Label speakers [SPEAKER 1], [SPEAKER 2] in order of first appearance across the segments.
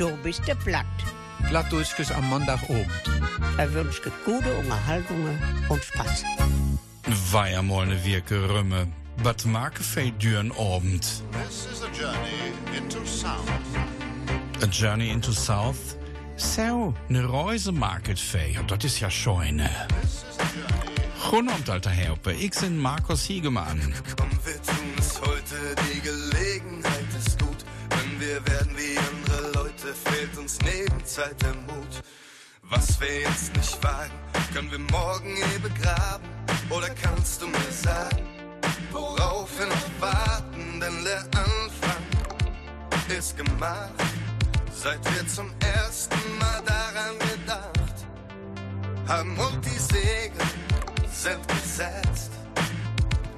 [SPEAKER 1] du bist du platt.
[SPEAKER 2] Plattdeutsches am Montagabend.
[SPEAKER 1] Da wünsche ich gute Unterhaltungen und Spaß.
[SPEAKER 3] War ja mal ne Wirke Rümme. Was mag fei düren Abend?
[SPEAKER 4] This is a journey into sound.
[SPEAKER 3] A Journey into South? So, ne Reise market fei. Das ist ja scheune.
[SPEAKER 4] This is a journey.
[SPEAKER 3] Guten Abend, alter Herpe. Ich bin Markus Hiegemann.
[SPEAKER 5] Komm, wir tun es heute, die Gelegenheit ist gut. Wenn wir werden wie andere Leute, fehlt uns neben Zeit der Mut. Was wir jetzt nicht wagen, können wir morgen eh begraben. Oder kannst du mir sagen, worauf wir noch warten? Denn der Anfang ist gemacht, seit wir zum ersten Mal daran gedacht haben und die Segel sind gesetzt.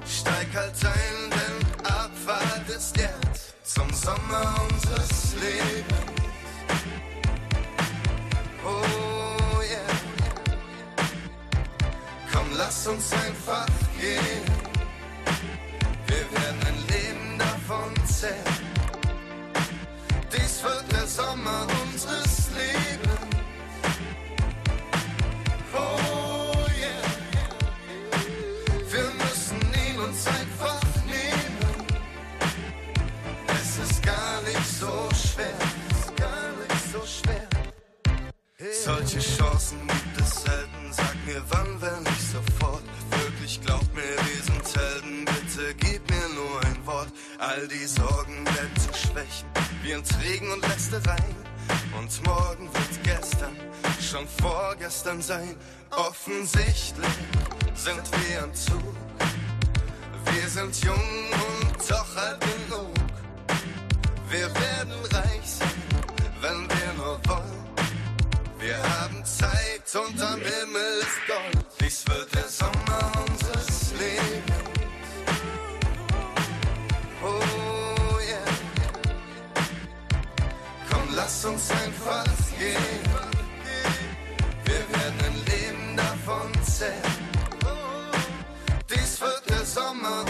[SPEAKER 5] Steig halt ein, denn Abfahrt ist jetzt zum Sommer unseres Lebens. Lass uns einfach gehen. Wir werden ein Leben davon zählen. Dies wird der Sommer unseres Lebens. Oh yeah. Wir müssen ihn uns einfach nehmen. Es ist gar nicht so schwer, es ist gar nicht so schwer. Solche Chancen gibt es selten. Mir wann, wenn nicht sofort. Wirklich glaub mir, wir sind Helden. Bitte gib mir nur ein Wort. All die Sorgen werden zu Schwächen, wie uns Regen und Lästereien. Und morgen wird gestern schon vorgestern sein. Offensichtlich sind wir am Zug. Wir sind jung und doch alt genug. Wir werden reich sein, wenn wir nur wollen. Wir haben Und am Himmel ist Gold. Dies wird der Sommer unseres Lebens. Oh yeah. Komm, lass uns einfach gehen. Wir werden ein Leben davon zählen. Dies wird der Sommer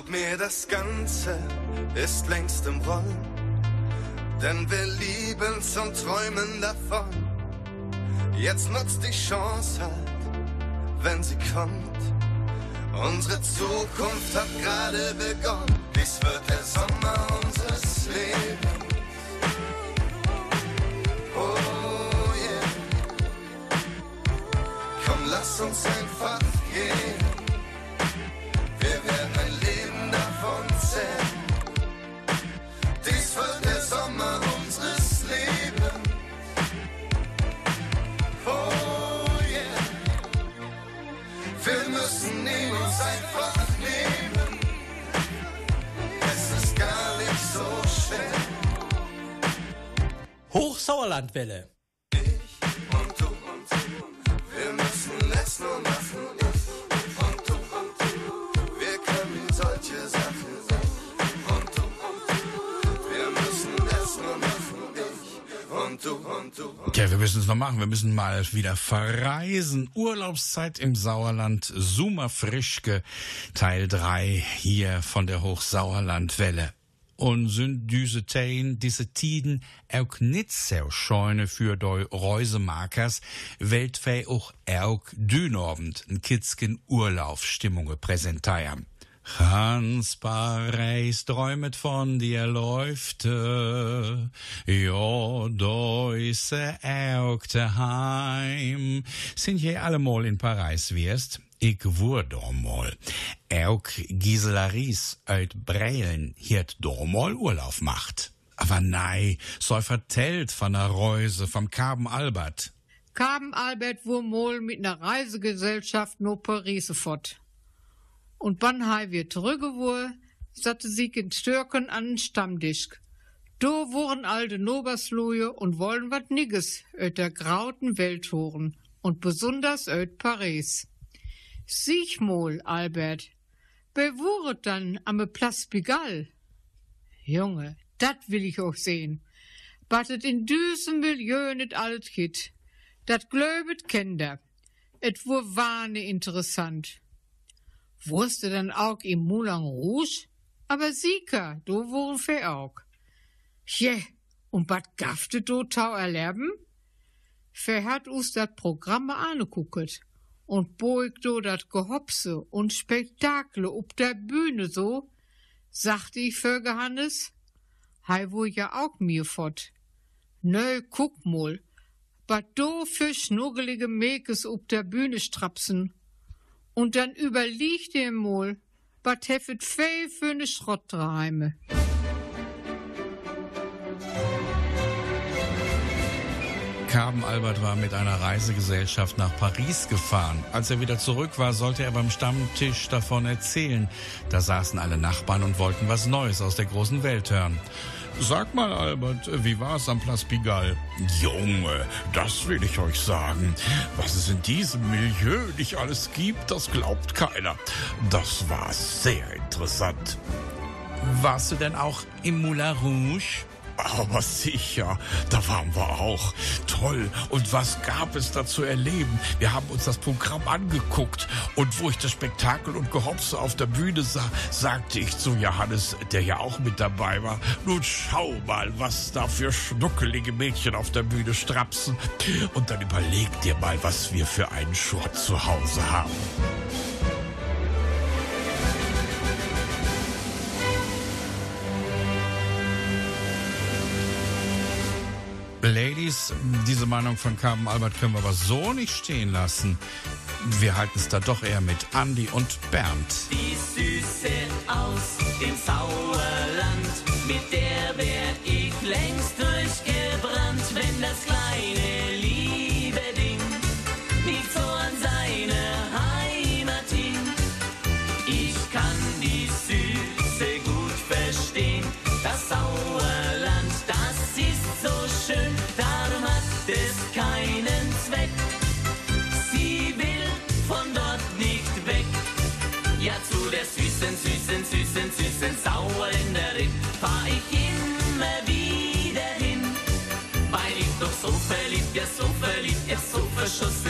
[SPEAKER 5] Glaub mir, das Ganze ist längst im Rollen. Denn wir lieben's und träumen davon. Jetzt nutzt die Chance halt, wenn sie kommt. Unsere Zukunft hat gerade begonnen. Dies wird der Sommer unseres Lebens. Oh yeah. Komm, lass uns einfach gehen.
[SPEAKER 6] Hochsauerlandwelle.
[SPEAKER 5] Ich und du und du. Wir müssen es nur machen. Ich und du und du. Wir können solche Sachen. Ich und du und du. Wir müssen es nur machen. Ich und du und du. Und
[SPEAKER 3] Ja, wir müssen es noch machen. Wir müssen mal wieder verreisen. Urlaubszeit im Sauerland. Summa Frischke, Teil 3 hier von der Hochsauerlandwelle. Und sind diese Tein, diese Tiden auch nicht so scheune für die Reusemakers, weltweit auch auch dünabend ein Kitzken Urlaubsstimmungen präsentieren. Hans Paris träumet von dir läufte, ja, deuse Augte heim. Sind je allemal in Paris wirst? Ich wurde mal. Auch Gisela Ries uit Breilen hiert mal Urlaub macht. Aber nei, so vertellt von der Reuse vom Kaben Albert.
[SPEAKER 7] Kaben Albert mal mit einer Reisegesellschaft no Paris fort. Und wann hei wir zurückgewohl, satte sie in Stürken an den Stammtisch. Do wurden alte Nobersloje und wollen wat nigges öt der grauten Welt horen und besonders öt Paris. Siech mol, Albert, bewuret dann am Place Pigalle. Junge, dat will ich auch sehen. Battet in düsen Milieu net alt Kit. Dat glöbet Kinder. Et wur wahne interessant. Wurste dann auch im Moulin Rouge? Aber Sieker, do wurden fe auch. Je, und bat gafte do tau erlerben? Fe hat us dat Programme angegucket und beug do dat Gehopse und Spektakle ob der Bühne so, sagte ich für Johannes, hei wo ja auch mir fort. Nö, guck mal, wat do für schnuggelige Mekes ob der Bühne strapsen. Und dann überliegt ihr mal, wat heffet fei für ne Schrottreime.
[SPEAKER 3] Carben Albert war mit einer Reisegesellschaft nach Paris gefahren. Als er wieder zurück war, sollte er beim Stammtisch davon erzählen. Da saßen alle Nachbarn und wollten was Neues aus der großen Welt hören. Sag mal, Albert, wie war's am Place Pigalle? Junge, das will ich euch sagen. Was es in diesem Milieu nicht alles gibt, das glaubt keiner. Das war sehr interessant. Warst du denn auch im Moulin Rouge? Aber sicher, da waren wir auch. Toll. Und was gab es da zu erleben? Wir haben uns das Programm angeguckt. Und wo ich das Spektakel und Gehopse auf der Bühne sah, sagte ich zu Johannes, der ja auch mit dabei war, nun schau mal, was da für schnuckelige Mädchen auf der Bühne strapsen. Und dann überleg dir mal, was wir für einen Schrott zu Hause haben. Ladies, diese Meinung von Carmen Albert können wir aber so nicht stehen lassen. Wir halten es da doch eher mit Andy und Bernd.
[SPEAKER 6] Die Süße aus dem Sauerland, mit der wär ich längst durchgebrannt, wenn das kleine liebe sou Felipe, eu sou
[SPEAKER 3] Felipe, eu sou fachoso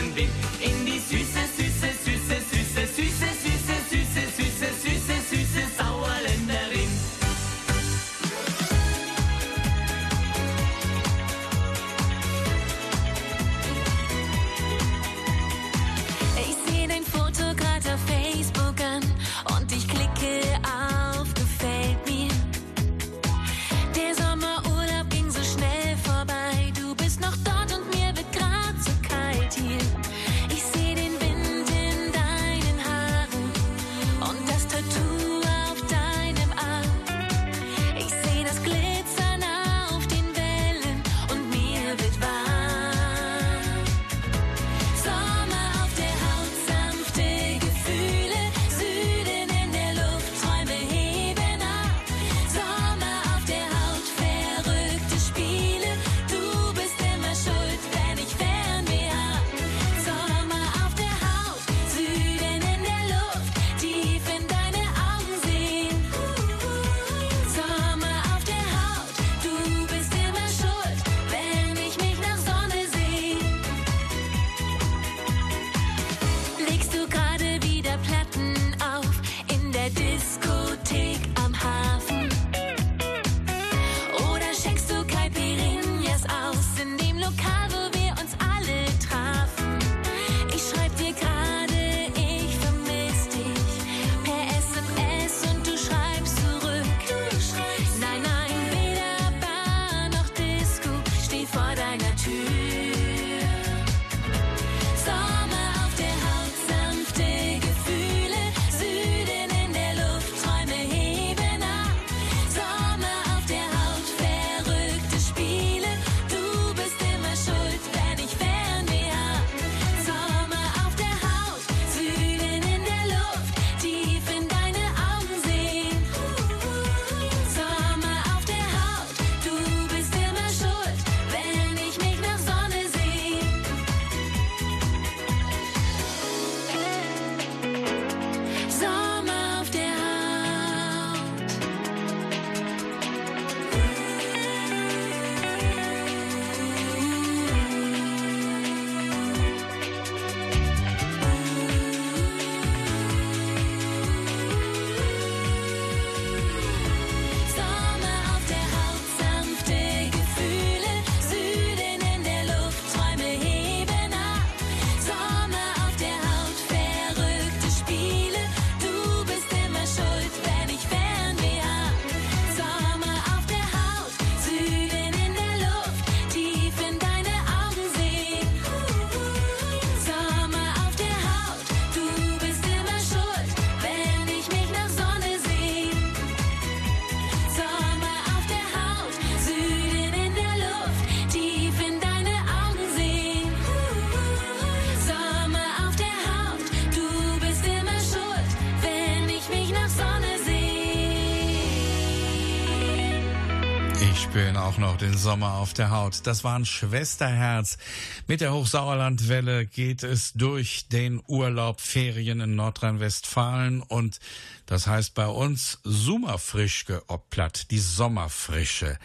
[SPEAKER 3] den Sommer auf der Haut. Das war ein Schwesterherz. Mit der Hochsauerlandwelle geht es durch den Urlaub Ferien in Nordrhein-Westfalen und das heißt bei uns Summerfrischke obplatt, die Sommerfrische.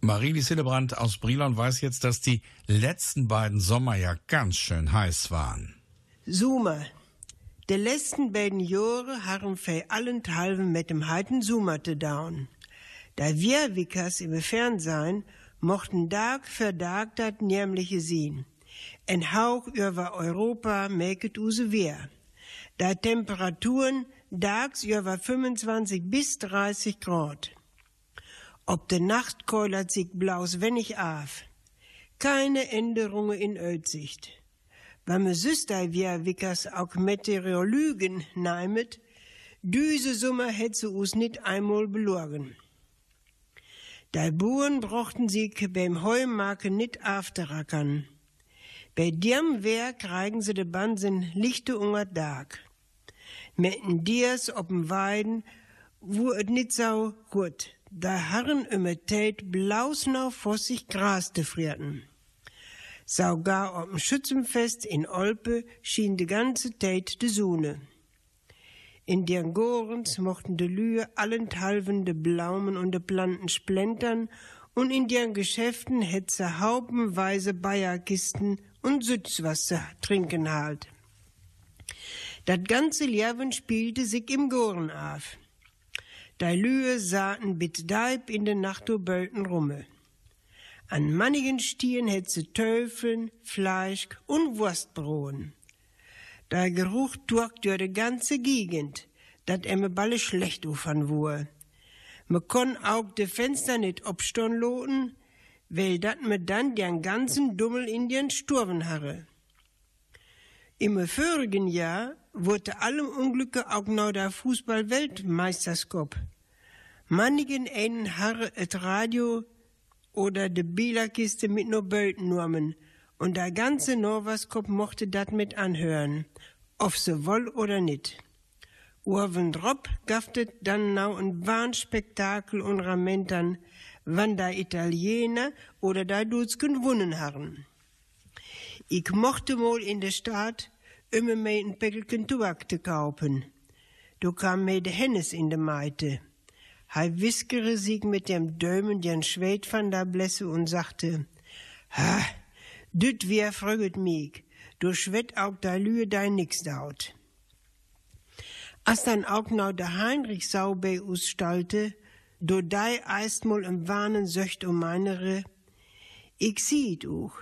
[SPEAKER 3] Marilis Hillebrand aus Brilon weiß jetzt, dass die letzten beiden Sommer ja ganz schön heiß waren.
[SPEAKER 8] Summer. De letzten beiden Jahre haben für allenthalben mit dem heiten Summer te down. Da wir Wickers im Fernsehen mochten Tag für Tag dat nämliche sehen. Ein Hauch über Europa mäket use wehr. Da Temperaturen tags über 25 bis 30 Grad. Ob de Nacht keulert sich blaus wenig auf. Keine Änderungen in Ödsicht. Wenn me Süster wir Wickers auch Meteorologen neimet, düse Sommer hätt sie us nit einmal belogen. Die Buren brochten sich beim Heumarken nit afterackern. Bei dem Werk reigen sie de Bansen lichte unger Tag. Metten dies ob'n Weiden, wo et nit so gut, da harren immer Tät blausnau vossig Gras te frierten. Sogar ob'n Schützenfest in Olpe schien de ganze Tät de Sonne. In deren Gorens mochten de Lühe allenthalben de Blaumen und de Planten splentern und in deren Geschäften hätt se haubenweise Bayerkisten und Sütz was ze trinken halt. Dat ganze Leben spielte sich im Goren auf. Da Lühe sahen bit Deib in den Nachtobölten rumme. An mannigen Stieren hätt se Töfeln, Fleisch und Wurstbrohen. Der Geruch durch die ganze Gegend, dat emme balle schlecht ufern wur. Me konn auch de Fenster nit obstorn loten, weil dat me dann den ganzen Dummel in den Sturven harre. Im vorigen Jahr wurde allem Unglücke auch noch der Fußball-Weltmeisterskop. Mannigen einen harre et Radio oder de Bielerkiste mit no Böltennormen und der ganze Norwaskop mochte dat mit anhören, ob se woll oder nit. Urven Drop gaftet dann nau ein Warnspektakel und Ramentern, wann da Italiener oder da Dutzken wunnen harren. Ich mochte mal in der Stadt immer mehr ein Päckelchen Tubak te kaufen. Du kam mir de Hennes in de Meite. Hei wiskere sich mit dem Dömen den Schwed van der Blässe und sagte, ha, düt wie fröget mich, du schwett auch da Lühe dein nix daut. Als dann auch noch der Heinrich Saubei ausstalte, do dei eist mal im Warnen söcht um meinere, ich sieht auch,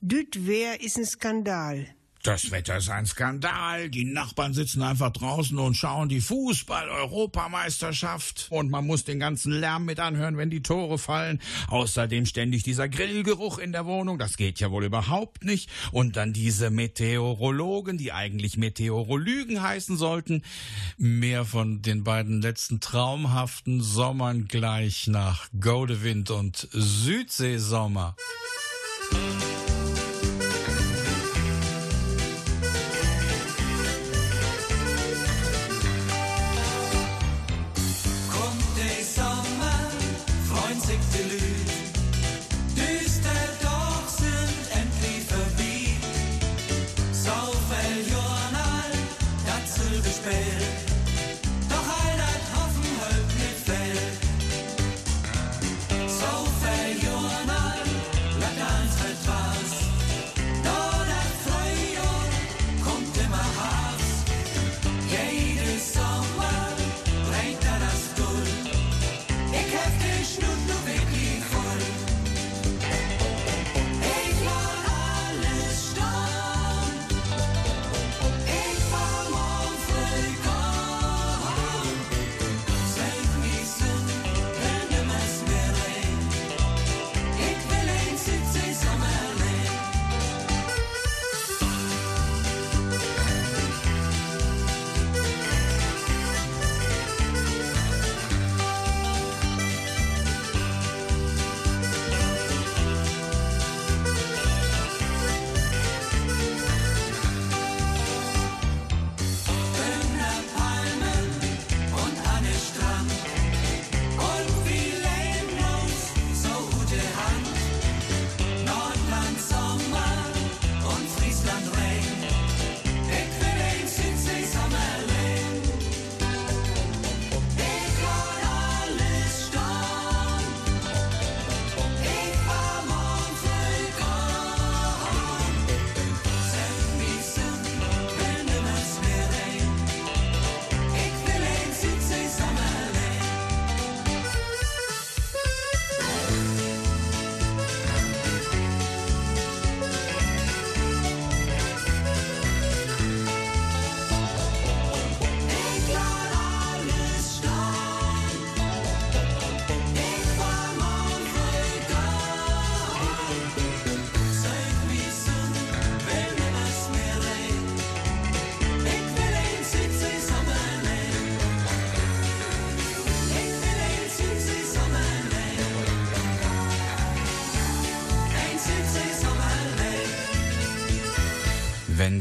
[SPEAKER 8] düt wär is ein Skandal.
[SPEAKER 3] Das Wetter ist ein Skandal. Die Nachbarn sitzen einfach draußen und schauen die Fußball-Europameisterschaft. Und man muss den ganzen Lärm mit anhören, wenn die Tore fallen. Außerdem ständig dieser Grillgeruch in der Wohnung. Das geht ja wohl überhaupt nicht. Und dann diese Meteorologen, die eigentlich Meteorolygen heißen sollten. Mehr von den beiden letzten traumhaften Sommern gleich nach Godewind und Südseesommer.
[SPEAKER 6] Kommt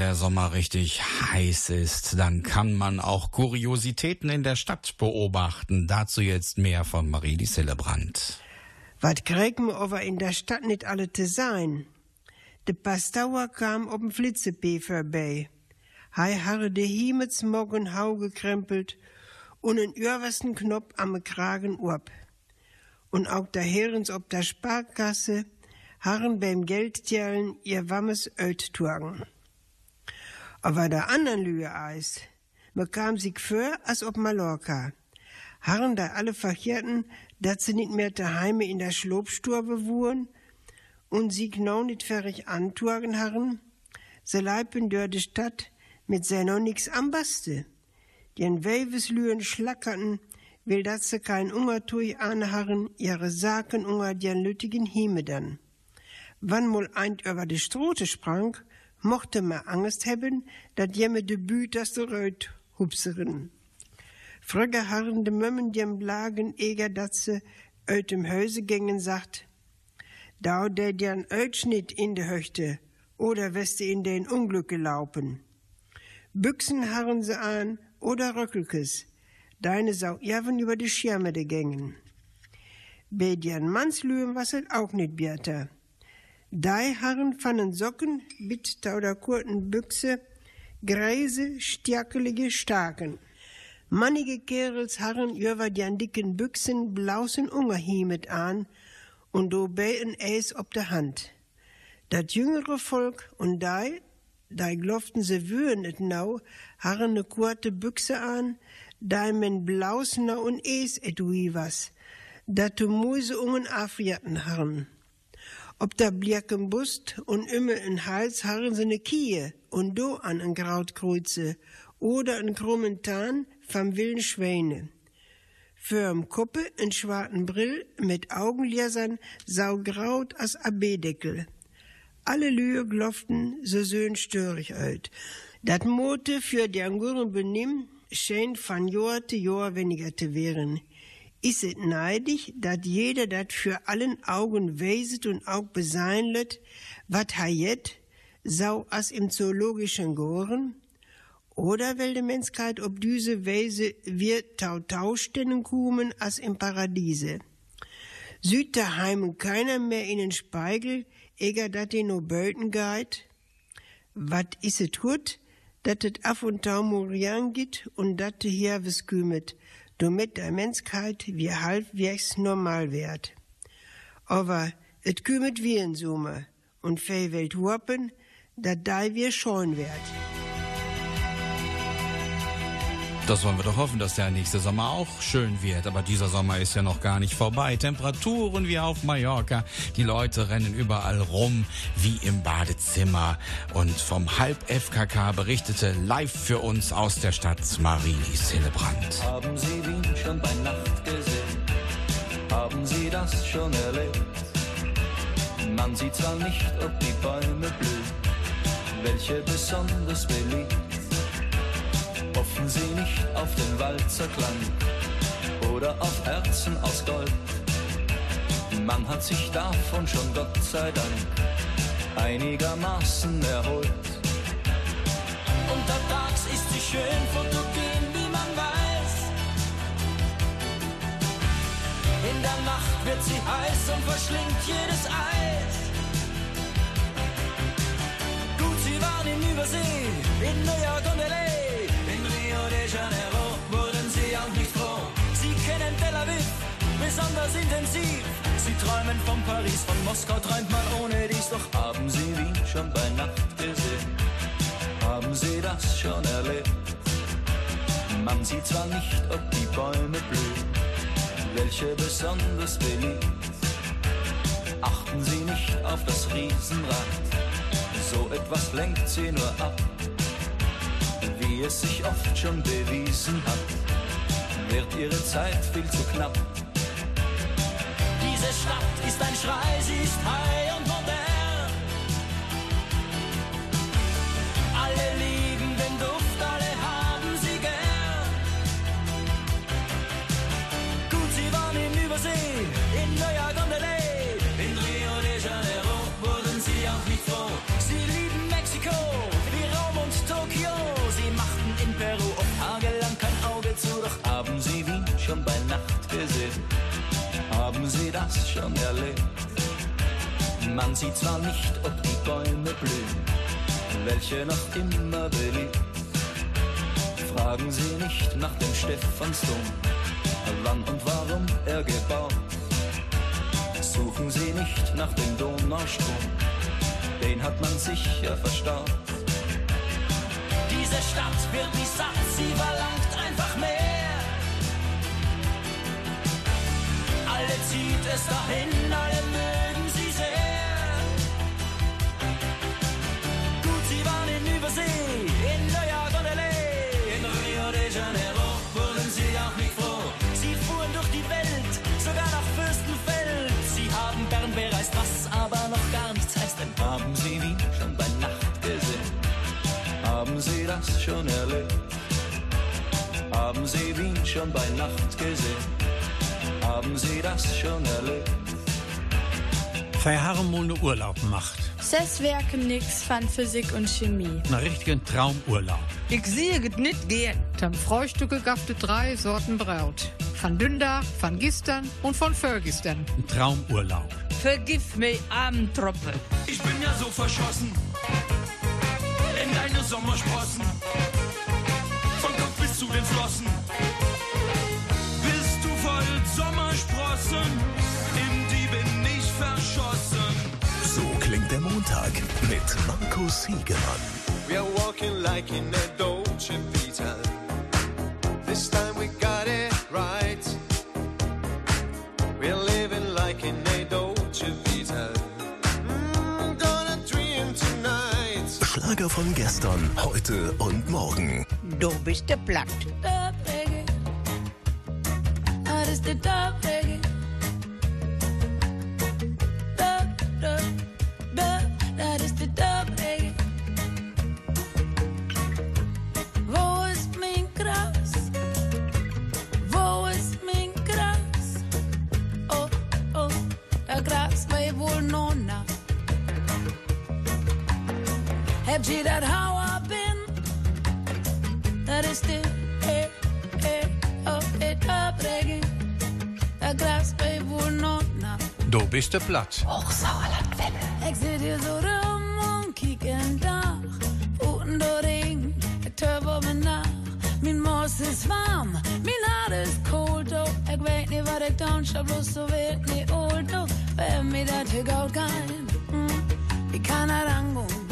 [SPEAKER 6] der Sommer
[SPEAKER 3] richtig heiß ist, dann kann man auch Kuriositäten in der Stadt beobachten. Dazu jetzt mehr von Marie Sillebrand.
[SPEAKER 8] Wat kriegen aber in der Stadt nicht alle zu sein? De Pastauer kam ob'n Flitzepee vorbei. Hei harre de Hiemets morgen hau gekrempelt und en übersten Knopf am Kragen up. Und auch der Herrens ob der Sparkasse harren beim Geldtjellen ihr wammes Öt Aber der anderen Lüge eis, man kam sich für, als ob Mallorca. Harren da alle Verkehrten, dat sie nicht mehr daheime in der Schlobsturbe wuren und sie genau nicht fertig antuagen harren, se leipen dör de Stadt mit se noch nix am Baste. Den Weveslühen schlackerten, will dat se kein Ungertui anharren, ihre Saken unger den lüttigen Hieme dann. Wann mol eint über de Strote sprang, mochte ma Angst hebben, dat jemme de Büt das Röt hupseren. Frögge harren de Mömmen dem Blagen eger dat se öt im Häuse gängen sagt, Dau der dern Ötschnitt in de Höchte, oder weste in den Unglücke laupen. Büchsen harren se an, oder Röckelkes, deine sau javen über die Schirme de gängen. Bei dern Mannslühen was et auch nit bierter. Dei harren fannen Socken mit tauder kurten Büchse, greise, stärkelige Starken. Mannige Kerels harren über den dicken Büchsen blausen Ungerhiemet an und do bei en Eis ob der Hand. Dat jüngere Volk und dei, dei gloften se wühen et nau, harren ne kurte Büchse an, dei men blausner und Eis et was, dat tu Muse ungen Afriaten harren. Ob da blierken Bust und immer in Hals harren se ne Kie und do an en Grautkreuze oder en krummen Tarn vom wilden Schwäne. Fürm Kuppe en schwarzen Brill mit Augenliesern saugraut as AB-Deckel. Alle Lühe gloften so söhn störig ölt. Dat Mote für die Anguren benimm scheint von Jahr zu Jahr weniger zu werden. Is es neidig, dat jeder dat für allen Augen weiset und auch besein lött, wat ha jet, sau as im zoologischen Goren? Oder will die Menschheit ob diese Weise wir tau taustennen kumen as im Paradiese? Süd daheim keiner mehr in den Speigel, eger dat die no böten geit? Wat is et hut, dat et af und tau morian git und dat hier wes kümet, damit der Menschheit wie halbwegs normal wird. Aber et kümet wie in Summe und fei Welt huppen, dat dei wir schon wird.
[SPEAKER 3] Das wollen wir doch hoffen, dass der nächste Sommer auch schön wird. Aber dieser Sommer ist ja noch gar nicht vorbei. Temperaturen wie auf Mallorca. Die Leute rennen überall rum wie im Badezimmer. Und vom Halb-FKK berichtete live für uns aus der Stadt Marie Hillebrand.
[SPEAKER 9] Haben Sie Wien schon bei Nacht gesehen? Haben Sie das schon erlebt? Man sieht zwar nicht, ob die Bäume blühen, welche besonders beliebt hoffen Sie nicht auf den Walzerklang oder auf Herzen aus Gold. Man hat sich davon schon Gott sei Dank einigermaßen erholt.
[SPEAKER 6] Untertags ist sie schön fotogen, wie man weiß. In der Nacht wird sie heiß und verschlingt jedes Eis. Gut, sie waren in Übersee, in New York und L.A. Janeiro wurden sie auch nicht froh. Sie kennen Tel Aviv besonders intensiv.
[SPEAKER 9] Sie träumen von Paris, von Moskau träumt man ohne dies. Doch haben Sie Wien schon bei Nacht gesehen? Haben Sie das schon erlebt? Man sieht zwar nicht, ob die Bäume blühen, welche besonders beliebt. Achten Sie nicht auf das Riesenrad, so etwas lenkt Sie nur ab. Wie es sich oft schon bewiesen hat, wird Ihre Zeit viel zu knapp.
[SPEAKER 6] Diese Stadt ist ein Schrei, sie ist high und
[SPEAKER 9] gesehen? Haben Sie das schon erlebt? Man sieht zwar nicht, ob die Bäume blühen, welche noch immer beliebt. Fragen Sie nicht nach dem Stephansdom, wann und warum er gebaut. Suchen Sie nicht nach dem Donaustrom, den hat man sicher verstaut. Diese Stadt wird nicht satt, sie verlangt einfach mehr. Alle zieht es dahin, alle mögen sie sehr. Gut, sie waren in Übersee, in New York und L.A., in Rio de Janeiro wurden sie auch nicht froh. Sie fuhren durch die Welt, sogar nach Fürstenfeld. Sie haben Bern bereist, was aber noch gar nichts heißt, denn haben sie Wien schon bei Nacht gesehen? Haben Sie das schon erlebt? Haben Sie Wien schon bei Nacht gesehen? Haben Sie das schon erlebt?
[SPEAKER 10] Verharmone Urlaub macht.
[SPEAKER 11] Ses werken nix van Physik und Chemie.
[SPEAKER 10] Einen richtigen Traumurlaub.
[SPEAKER 7] Ich sehe es nicht gehen. Dann Frühstücke gabte drei Sorten Braut. Von Dündach, von Gistern und von Förgistern.
[SPEAKER 10] Ein Traumurlaub.
[SPEAKER 12] Vergif mir Abendtruppe.
[SPEAKER 9] Ich bin ja so verschossen in deine Sommersprossen. Von Kopf bis zu den Flossen. Sommersprossen, in die bin ich verschossen.
[SPEAKER 13] So klingt der Montag mit Markus Hiegemann.
[SPEAKER 14] We are walking like in a Dolce Vita. This time we got it right. We're living like in a Dolce Vita. Mm, gonna dream tonight.
[SPEAKER 13] Schlager von gestern, heute und morgen.
[SPEAKER 1] Du bist der Platt.
[SPEAKER 11] Reggae. Dat is de Heb je dat how I been? Dat is de eh, eh, oh, eh, dub reggae. Der Gras war wohl noch nach.
[SPEAKER 10] Du bist der Platt.
[SPEAKER 11] Ik zit hier zo rum und kiek in Dach. Uten door ring, ik turb op mijn nacht. Mijn mos is warm, mijn hart is koud. Oh, ik weet niet wat ik dan zou bloos zo weet niet old. Oh, bij mij dat ik oud kan. Mm, ik kan er aangaan.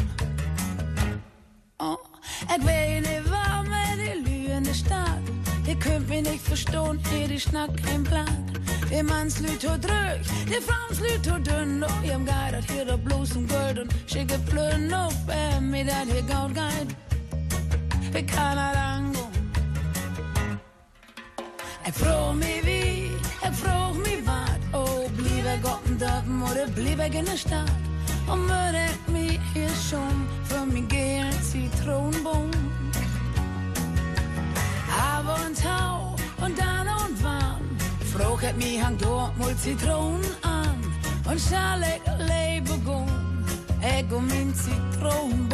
[SPEAKER 11] Oh, ik weet niet waar met die lüende staat. Je kunt mich nicht verstehen, ihr die Schnack kein Plan. Die Mannslüt to drück, die Frauenslüt to dünn. Oh, ihr geiert hier der bloß um Gold und schicke Plön auf, äh, mir dat hier gaut geil. Wir kann er angehen. Ich frag mich wie, ich frag mich wat. Oh, blieb er Gott in Dörpen oder blieb er in der Stadt? Würde ich mich hier schon für mich gehen, Zitronenbaum. Aber und Tau und dann und wann Frog het mich hang dort mul Zitronen an Und schall ich lebe gun Ich um min Zitronenbaum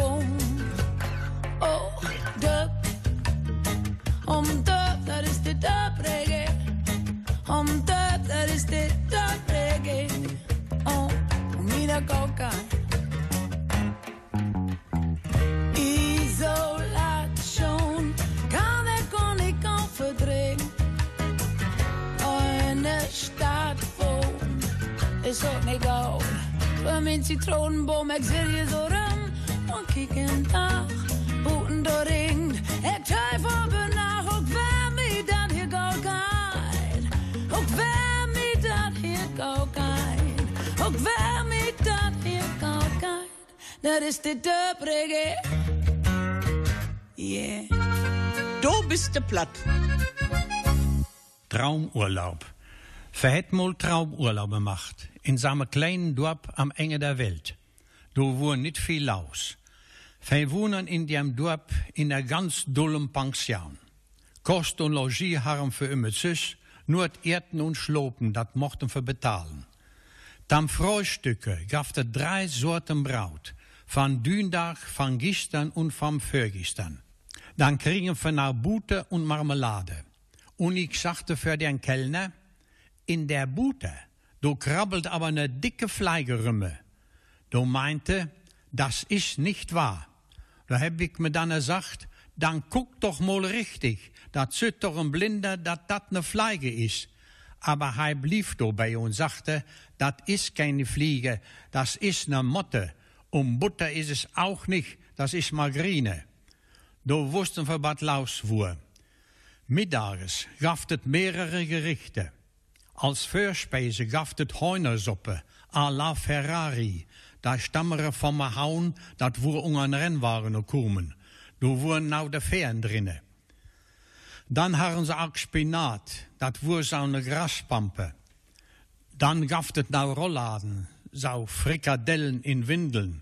[SPEAKER 11] Zitronenbaum, ich sitze hier so rum und kiek in Dach. Buten da ringt, ich teufel aber nach, und wer mir dann hier gut geht. Und wer mir dann hier gut geht. Und wer mir dann hier gut geht. Das ist die Döbrige. Yeah.
[SPEAKER 1] Du bist der Platt.
[SPEAKER 10] Traumurlaub. Wer mal Traumurlaub gemacht? In samme kleinen Dorf am Ende der Welt. Du wohn nicht viel laus. Wir wohnen in dem Dorf in einer ganz dullen Pension. Kost und Logis haben für immer süß, nur das Erden und Schlopen, dat mochten wir bezahlen. Dann Frühstücke gab es drei Sorten Braut. Von Dündach, von Gistern und vom Förgistern. Dann kriegen wir nach Bute und Marmelade. Und ich sagte für den Kellner, in der Bute, du krabbelt aber eine dicke Fleigerümme. Du meinte, das ist nicht wahr. Da hab ich mir dann gesagt, dann guck doch mal richtig, dat züt doch ein Blinder, dat dat ne Fliege ist. Aber er blieb dabei und sagte, dat ist keine Fliege, das ist ne Motte. Und Butter ist es auch nicht, das ist Margarine. Du wussten wir wat Laus fuhr. Mittages gaftet mehrere Gerichte. Als Vorspeise gaftet Heunersuppe à la Ferrari. Da stammere vom Haun, dat woer ungen Rennwagen kommen. Du wurden nou de Fähren drinne. Dann haben sie auch Spinat, dat woer so eine Graspampe. Dann gaftet nou Rolladen, so Frikadellen in Windeln.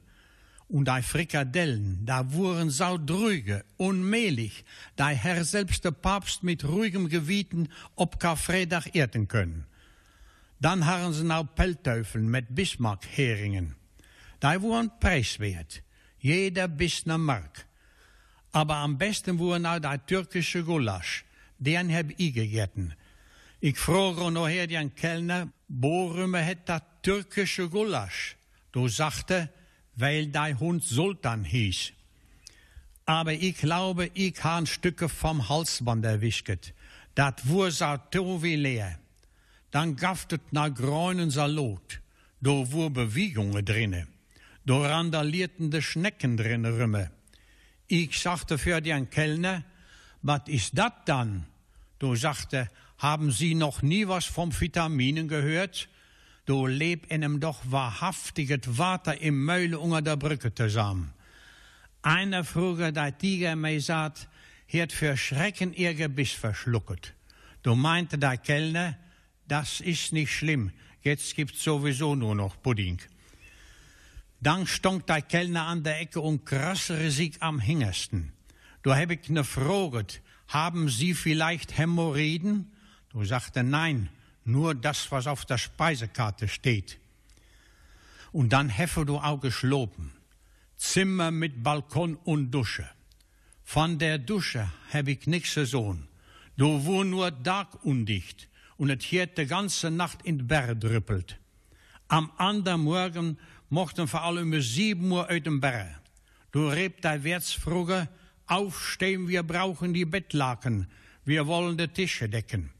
[SPEAKER 10] Und die Frikadellen, da wurden so drüge, unmehlig, da Herr selbst der Papst mit ruhigem Gewieten ob Karfreitag erden können. Dann haben sie nou Pelteufeln mit Bismarck-Heringen. Die wurden preiswert, jeder bis ne Mark. Aber am besten wurden nou die türkische Gulasch, den hab ich gegessen. Ich frage noch her den Kellner, warum het dat türkische Gulasch? Du sagte, weil dein Hund Sultan hieß. Aber ich glaube, ich han Stücke vom Halsband erwischt. Dat wur so wie leer. Dann gaftet na grünen Salat. Do wur Bewegungen drinne. Do randalierten de Schnecken drinne rümme. Ich sagte für den Kellner, wat ist dat dann? Du sagte, haben Sie noch nie was vom Vitaminen gehört? Du leb in em doch wahrhaftiget Water im Meule unter der Brücke zusammen. Einer früher, der Tiger mei sagt, hat für Schrecken ihr Gebiss verschlucket. Du meinte der Kellner, das ist nicht schlimm, jetzt gibt's sowieso nur noch Pudding. Dann stonk der Kellner an der Ecke und krassere sich am hingersten. Du hab ich ne Froget, haben Sie vielleicht Hämorrhoiden? Du sagte nein, nur das, was auf der Speisekarte steht. Und dann heffe du auch geschlopen. Zimmer mit Balkon und Dusche. Von der Dusche hab ich nix Sohn. Du wo nur Tag undicht und et hiert de ganze Nacht in Berg drüppelt. Am anderen Morgen mochten vor allem um sieben Uhr uit dem Berg. Du rebt der Werts fruge, aufstehen, wir brauchen die Bettlaken, wir wollen die Tische decken.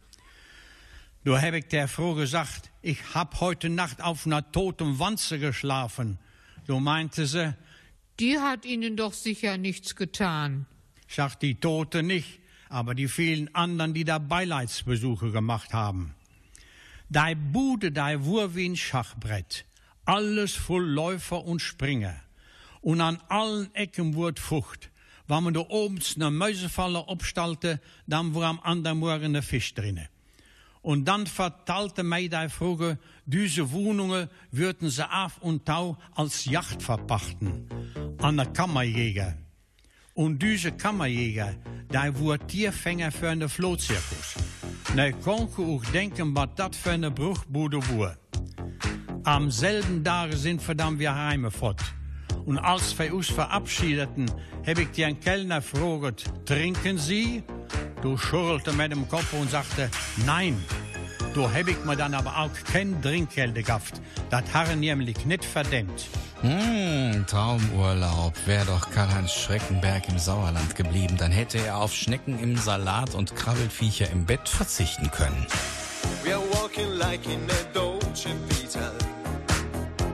[SPEAKER 10] Du hab ich der Frau gesagt, ich hab heute Nacht auf einer toten Wanze geschlafen. Du meinte sie,
[SPEAKER 7] Die hat Ihnen doch sicher nichts getan.
[SPEAKER 10] sagt die Tote nicht, aber die vielen anderen, die da Beileidsbesuche gemacht haben. Dei Bude, dei wur wie ein Schachbrett, alles voll Läufer und Springer. Und an allen Ecken wurd Fucht. Wenn man da oben ne Mäusefalle obstalte, dann war am anderen Morgen ne Fisch drinne. Und dann vertalte mij die Frage, diese Wohnungen würden sie auf und tau als Yacht verpachten an der Kammerjäger. Und diese Kammerjäger, die wurden Tierfänger für einen Flohzirkus. Ne konnte auch denken, was das für eine Bruchbude war. Am selben Tag sind wir dann wieder heimgefort. Und als wir uns verabschiedeten, heb ich den Kellner gefragt, trinken Sie? Du schüttelte mit dem Kopf und sagte, nein. Du heb ich mir dann aber auch kein Trinkgeld gehabt. Das haben nämlich nicht verdient.
[SPEAKER 3] Hm, Traumurlaub. Wäre doch Karl-Heinz Schreckenberg im Sauerland geblieben, dann hätte er auf Schnecken im Salat und Krabbelfiecher im Bett verzichten können.
[SPEAKER 5] We're walking like in a Dolce Vita.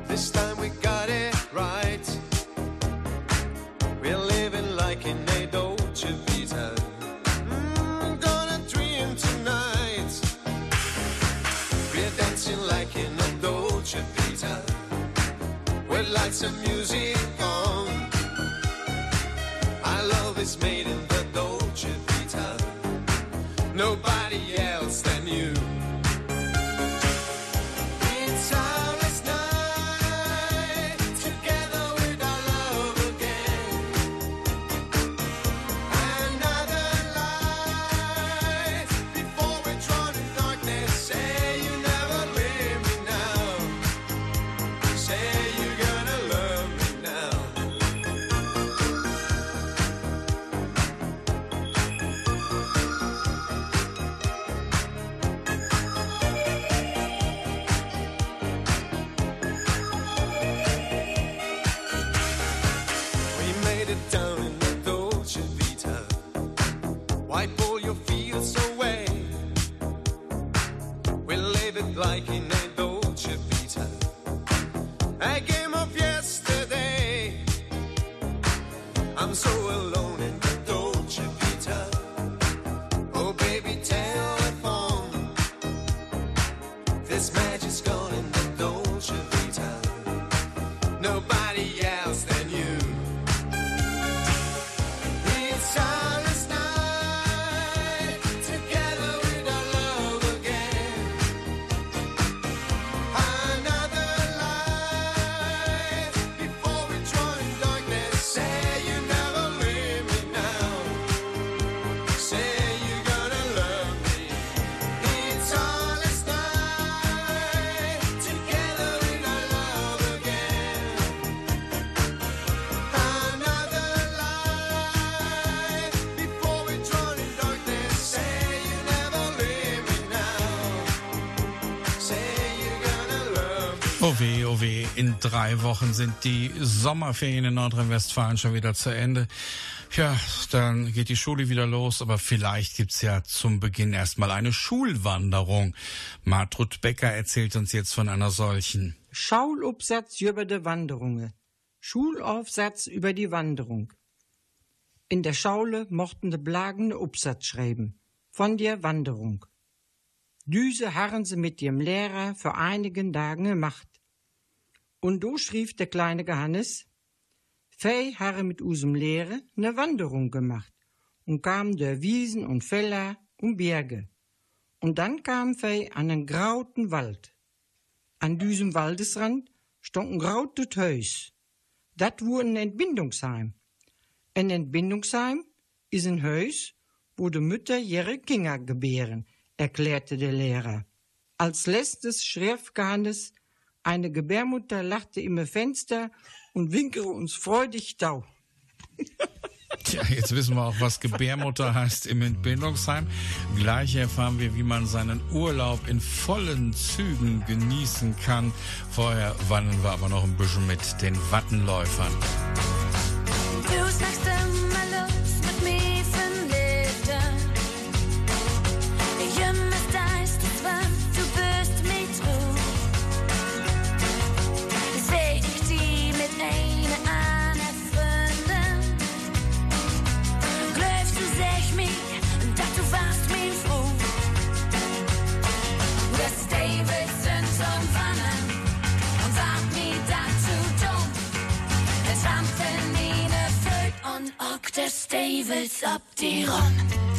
[SPEAKER 5] This time Lights music on. Love is made in the Dolce Vita. Nobody down in
[SPEAKER 3] drei Wochen sind die Sommerferien in Nordrhein-Westfalen schon wieder zu Ende. Ja, dann geht die Schule wieder los, aber vielleicht gibt's ja zum Beginn erstmal eine Schulwanderung. Martrud Becker erzählt uns jetzt von einer solchen.
[SPEAKER 15] Schaulupsatz über die Wanderungen. Schulaufsatz über die Wanderung. In der Schaule mochten de Blagen ne Upsatz schreiben. Von der Wanderung. Düse harren sie mit ihrem Lehrer für einigen Tagen gemacht. Und do schrieb der kleine Johannes, Fei harre mit usem Lehrer ne Wanderung gemacht und kam der Wiesen und Felder und Berge. Und dann kam Fei an einen grauten Wald. An diesem Waldesrand stand ein grautes Haus. Dat wurde ein Entbindungsheim. Ein Entbindungsheim ist ein Haus, wo die Mütter ihre Kinder gebären, erklärte der Lehrer. Als letztes schrieb Johannes, eine Gebärmutter lachte im Fenster und winkere uns freudig tau.
[SPEAKER 3] Tja, jetzt wissen wir auch, was Gebärmutter heißt im Entbindungsheim. Gleich erfahren wir, wie man seinen Urlaub in vollen Zügen genießen kann. Vorher wandern wir aber noch ein bisschen mit den Wattenläufern.
[SPEAKER 16] Du sagst des Davids ab die Rum.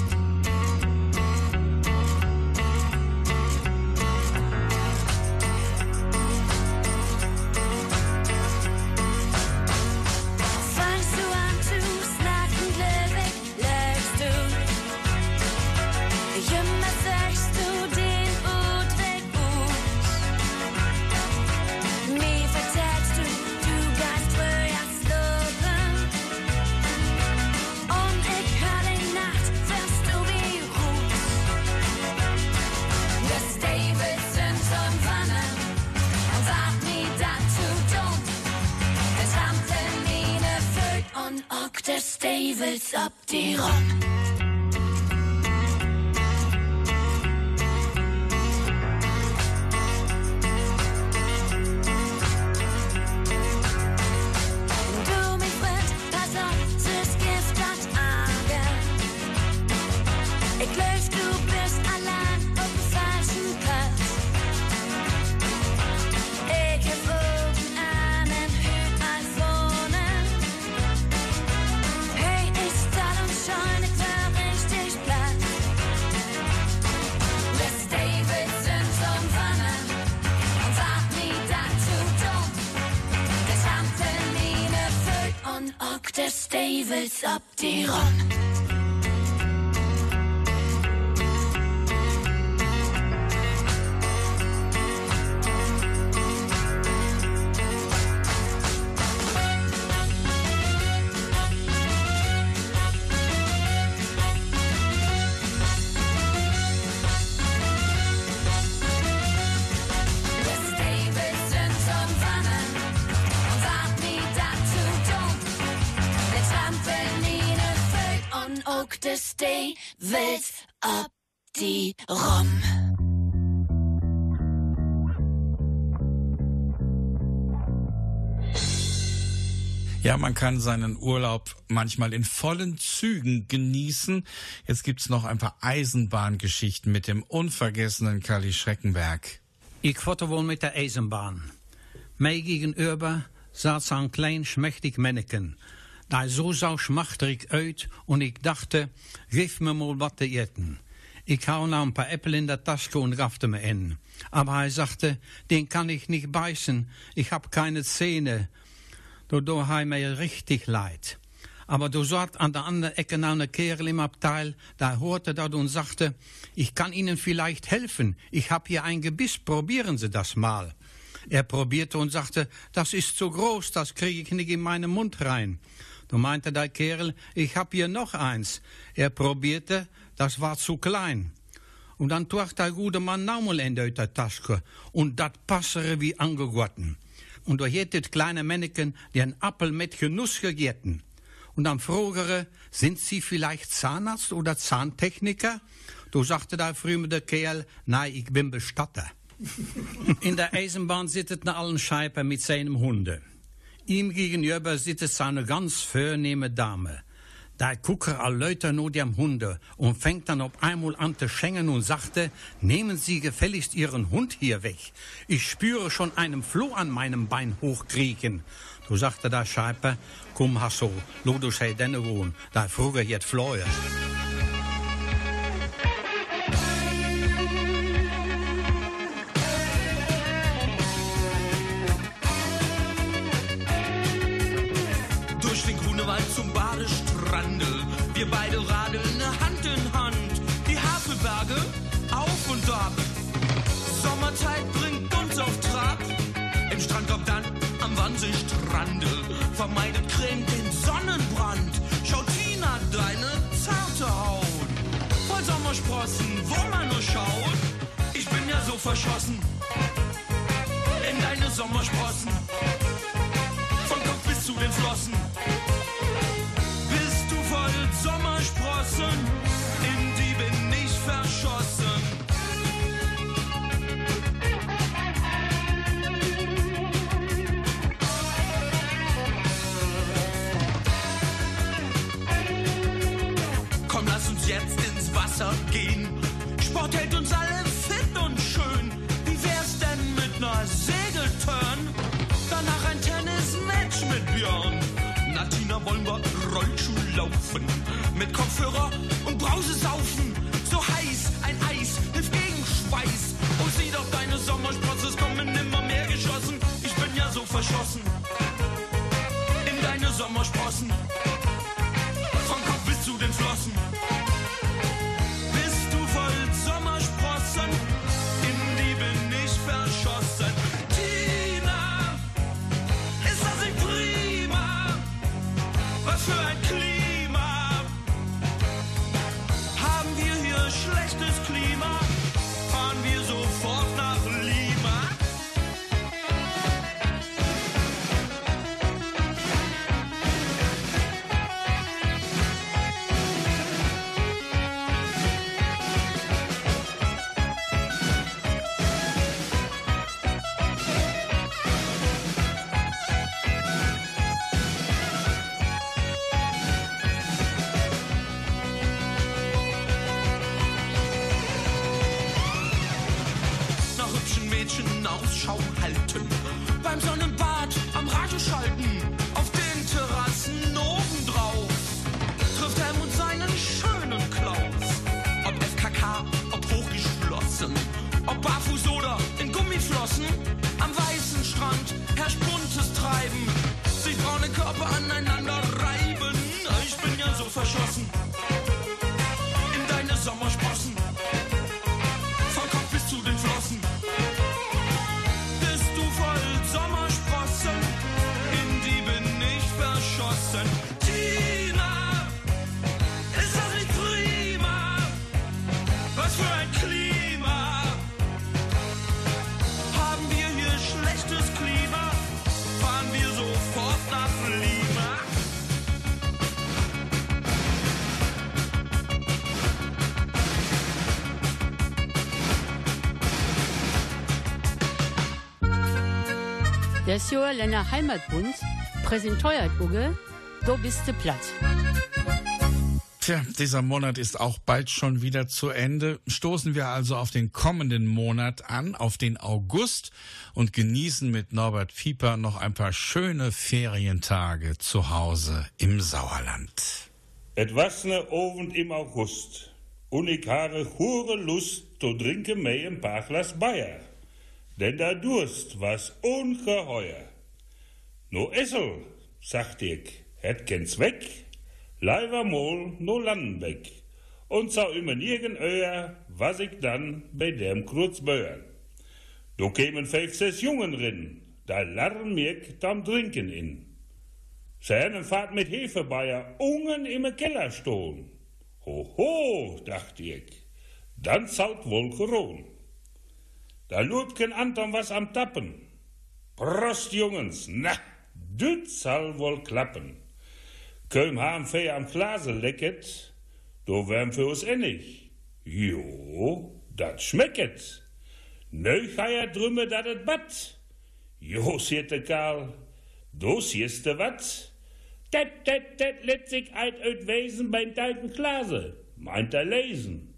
[SPEAKER 16] Des Devils ab die Rom.
[SPEAKER 3] Ja, man kann seinen Urlaub manchmal in vollen Zügen genießen. Jetzt gibt's noch ein paar Eisenbahngeschichten mit dem unvergessenen Kali Schreckenberg.
[SPEAKER 10] Ich wollte wohl mit der Eisenbahn. Mei gegenüber saß ein klein schmächtig Männchen da so sau schmachterig uit und ich dachte, gib mir mal was zu essen. Ich hau noch ein paar Äpfel in der Tasche und raffte mir in. Aber er sagte, den kann ich nicht beißen, ich hab keine Zähne. Da do hij mir richtig leid. Aber du sagt an der anderen Ecke noch eine Kerl im Abteil, da hörte das und sagte, ich kann Ihnen vielleicht helfen, ich hab hier ein Gebiss, probieren Sie das mal. Er probierte und sagte, das ist zu groß, das kriege ich nicht in meinen Mund rein. Da meinte der Kerl, ich hab hier noch eins. Er probierte, das war zu klein. Und dann tucht der gute Mann nochmal in der Tasche und dat passere wie angegotten. Und da hätte das kleine Männchen den Appel mit Genuss gegessen. Und dann fragere, sind Sie vielleicht Zahnarzt oder Zahntechniker? Du sagte der frühe Kerl, nein, ich bin Bestatter. In der Eisenbahn sitzt eine allen Scheibe mit seinem Hunde. Ihm gegenüber sitzt eine ganz vornehme Dame. Da guckt er all Leute nur dem Hunde und fängt dann auf einmal an zu schenken und sagte, nehmen Sie gefälligst Ihren Hund hier weg. Ich spüre schon einen Floh an meinem Bein hochkriegen. Du sagte der Scheibe, komm Hasso, lo du sei denne wohn, da fruge jetzt Fleuer.
[SPEAKER 17] Am Wannseestrande. Vermeidet Creme den Sonnenbrand. Schaut Tina deine zarte Haut. Voll Sommersprossen, wo man nur schaut. Ich bin ja so verschossen. In deine Sommersprossen. Von Kopf bis zu den Flossen. Bist du voll Sommersprossen, in die bin ich verschossen. Wasser gehen. Sport hält uns alle fit und schön. Wie wär's denn mit ner Segelturn? Danach ein Tennismatch mit Björn. Natina wollen wir Rollschuh laufen. Mit Kopfhörer und Brause saufen. So heiß, ein Eis, hilft gegen Schweiß. Und sieh doch deine Sommersprosse, es kommen immer mehr geschossen. Ich bin ja so verschossen. In deine Sommersprossen. Das
[SPEAKER 18] Jahr Länder Heimatbund
[SPEAKER 19] Präsentiert, Uge, du bist du platt.
[SPEAKER 3] Tja, dieser Monat ist auch bald schon wieder zu Ende. Stoßen wir also auf den kommenden Monat an, auf den August und genießen mit Norbert Pieper noch ein paar schöne Ferientage zu Hause im Sauerland.
[SPEAKER 18] Etwas ne Abend im August und ich habe hure Lust zu trinken mehr ein paar Glas Bayer. Denn der Durst was ungeheuer. No Essel, sagt ich, het ken's weg, leider mal no Landenbeck. Und so immer nirgend öer, was ich dann bei dem kurz böern. Do kämen fünf, sechs Jungen rin, da larren mir am Trinken in. Seinen Fahrt mit Hefebeier ungen im Keller stohn. Hoho, dacht ich, dann zaut wohl Koron. Da lud kein Anton was am Tappen. Prost, Jungens, na, düt soll wohl klappen. Köm haben fei am Glase lecket, do wärm für uns ennig. Jo, dat schmecket. Neu ja drümme dat et bat. Jo, sierte Karl, do sieste wat. Dat, dat, dat let sich uit uit wezen beim deiten Glase, meint er lesen.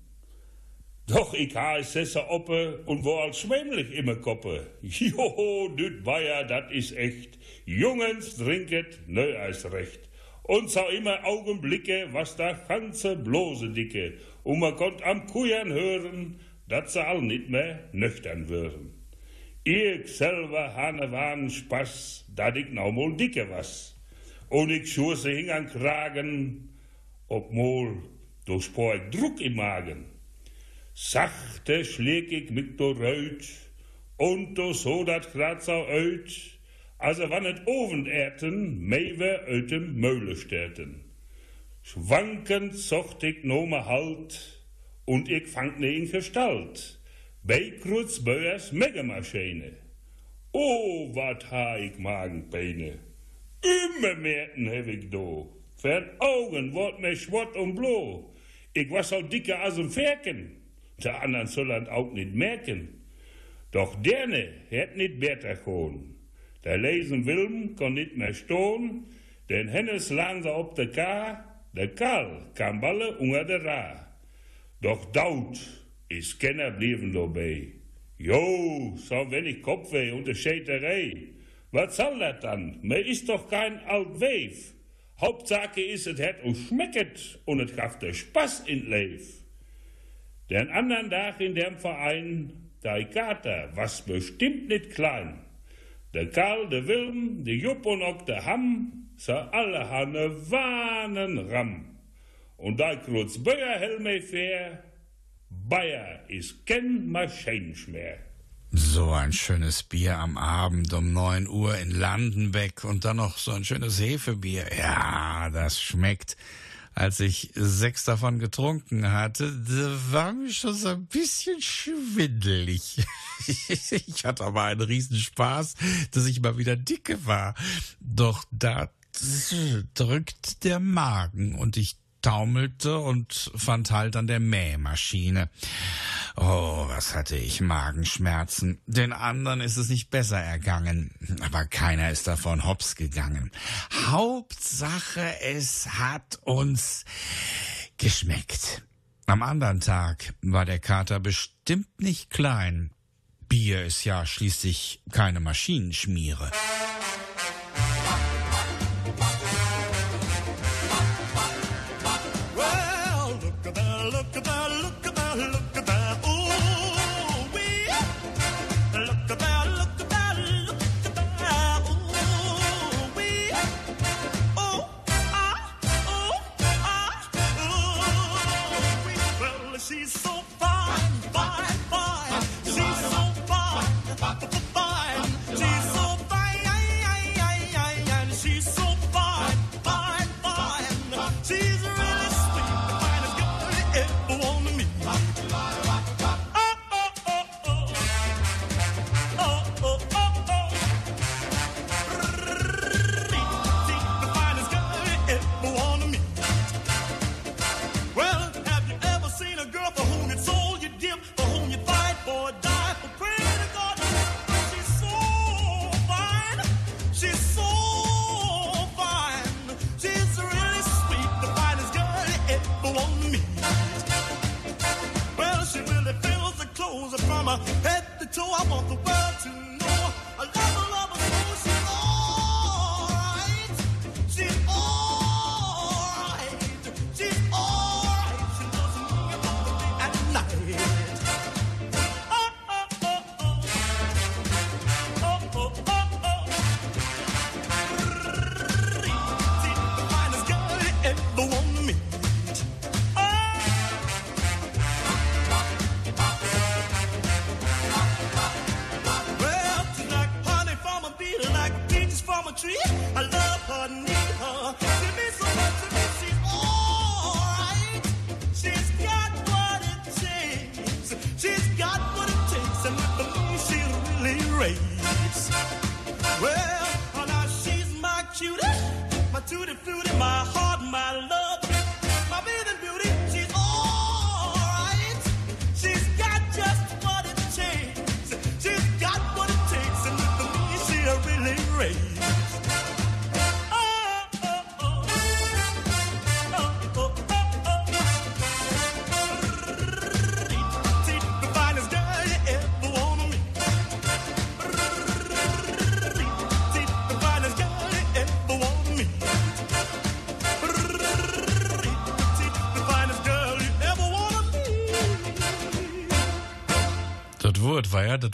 [SPEAKER 18] Doch ich ha es sesse oppe und wo als schwämlich immer koppe. Joho, düt Bayer, dat is echt. Jungens trinket nö als recht. Und so immer Augenblicke, was da ganze blose dicke. Und man konnt am Kujan hören, dat sie all nicht mehr nüchtern würden. Ich selber hane waren Spaß, dat ich now mal dicke was. Und ich schurse hing an Kragen, ob mal, do spor ich Druck im Magen. Sachte schläg ich mich do reut, und do so dat so uit, also wann et Ofenärten mewe uit dem Möhle sterten. Schwankend zocht ich nome Halt, und ich fang ne in Gestalt, bei Krutzböers Megamaschine. Oh, wat ha ich Magenpeine, immer merken hab ich do, ver Augen wort mir schwott und blo, ich was so dicke as ein Ferken, der anderen sollen auch nicht merken. Doch derne het nicht besser gewoon. Der lesen Wilm kon nicht mehr stohn, denn hennes lang sie op de K, der Karl kam balle unter der Ra. Doch daut is kenner blieben dabei. Jo, so wenig Kopfweh und de Schäterei. Was soll das dann? Mir ist doch kein alt Weif. Hauptsache is, het het uns schmecket und het gaft der Spaß in Leif. Den anderen Tag in dem Verein, der Ikata, was bestimmt nicht klein. Der Karl, der Wilm, der Jupp und auch der Hamm, so alle hanne Wahnen Ram. Und da kruz Böer Helme fair, Bayer ist kein Maschinsch mehr.
[SPEAKER 3] So ein schönes Bier am Abend um 9 Uhr in Landenbeck und dann noch so ein schönes Hefebier. Ja, das schmeckt. Als ich sechs davon getrunken hatte, da war mir schon so ein bisschen schwindelig. ich hatte aber einen Riesenspaß, dass ich mal wieder dicke war. Doch da drückt der Magen und ich taumelte und fand Halt an der Mähmaschine. Oh, was hatte ich Magenschmerzen. Den anderen ist es nicht besser ergangen, aber keiner ist davon hops gegangen. Hauptsache, es hat uns geschmeckt. Am anderen Tag war der Kater bestimmt nicht klein. Bier ist ja schließlich keine Maschinenschmiere.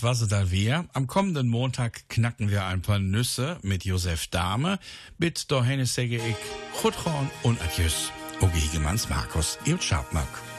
[SPEAKER 3] sagt, was da wer. Am kommenden Montag knacken wir ein paar Nüsse mit Josef Dahme. Mit Dohenne Segeik, Chutron und Adjus. Ogegemans Markus, Ihr
[SPEAKER 16] Schabmark.